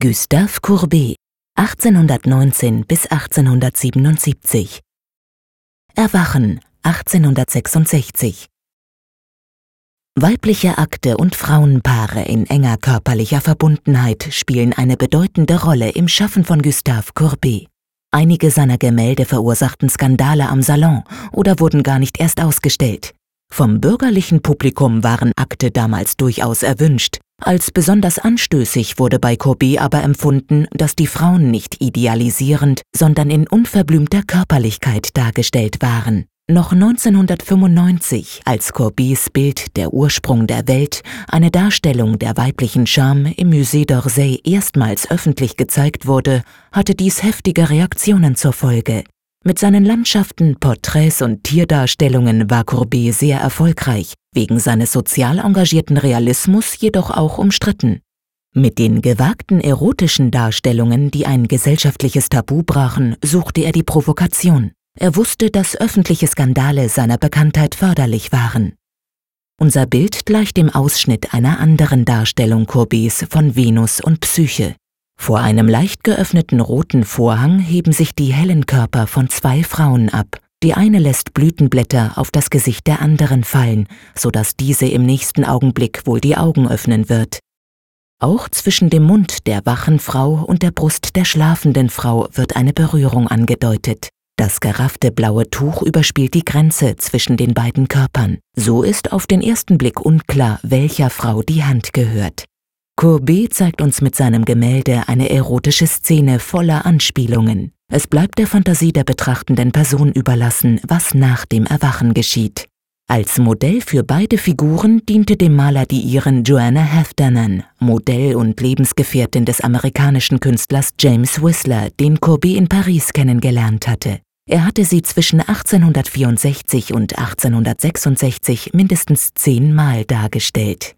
Gustave Courbet 1819 bis 1877 Erwachen 1866 Weibliche Akte und Frauenpaare in enger körperlicher Verbundenheit spielen eine bedeutende Rolle im Schaffen von Gustave Courbet. Einige seiner Gemälde verursachten Skandale am Salon oder wurden gar nicht erst ausgestellt. Vom bürgerlichen Publikum waren Akte damals durchaus erwünscht. Als besonders anstößig wurde bei Courbet aber empfunden, dass die Frauen nicht idealisierend, sondern in unverblümter Körperlichkeit dargestellt waren. Noch 1995, als Courbets Bild Der Ursprung der Welt, eine Darstellung der weiblichen Charme im Musée d'Orsay erstmals öffentlich gezeigt wurde, hatte dies heftige Reaktionen zur Folge. Mit seinen Landschaften, Porträts und Tierdarstellungen war Courbet sehr erfolgreich, wegen seines sozial engagierten Realismus jedoch auch umstritten. Mit den gewagten erotischen Darstellungen, die ein gesellschaftliches Tabu brachen, suchte er die Provokation. Er wusste, dass öffentliche Skandale seiner Bekanntheit förderlich waren. Unser Bild gleicht dem Ausschnitt einer anderen Darstellung Courbets von Venus und Psyche. Vor einem leicht geöffneten roten Vorhang heben sich die hellen Körper von zwei Frauen ab. Die eine lässt Blütenblätter auf das Gesicht der anderen fallen, so dass diese im nächsten Augenblick wohl die Augen öffnen wird. Auch zwischen dem Mund der wachen Frau und der Brust der schlafenden Frau wird eine Berührung angedeutet. Das geraffte blaue Tuch überspielt die Grenze zwischen den beiden Körpern. So ist auf den ersten Blick unklar, welcher Frau die Hand gehört. Courbet zeigt uns mit seinem Gemälde eine erotische Szene voller Anspielungen. Es bleibt der Fantasie der betrachtenden Person überlassen, was nach dem Erwachen geschieht. Als Modell für beide Figuren diente dem Maler die Iren Joanna Heffernan, Modell und Lebensgefährtin des amerikanischen Künstlers James Whistler, den Courbet in Paris kennengelernt hatte. Er hatte sie zwischen 1864 und 1866 mindestens zehnmal dargestellt.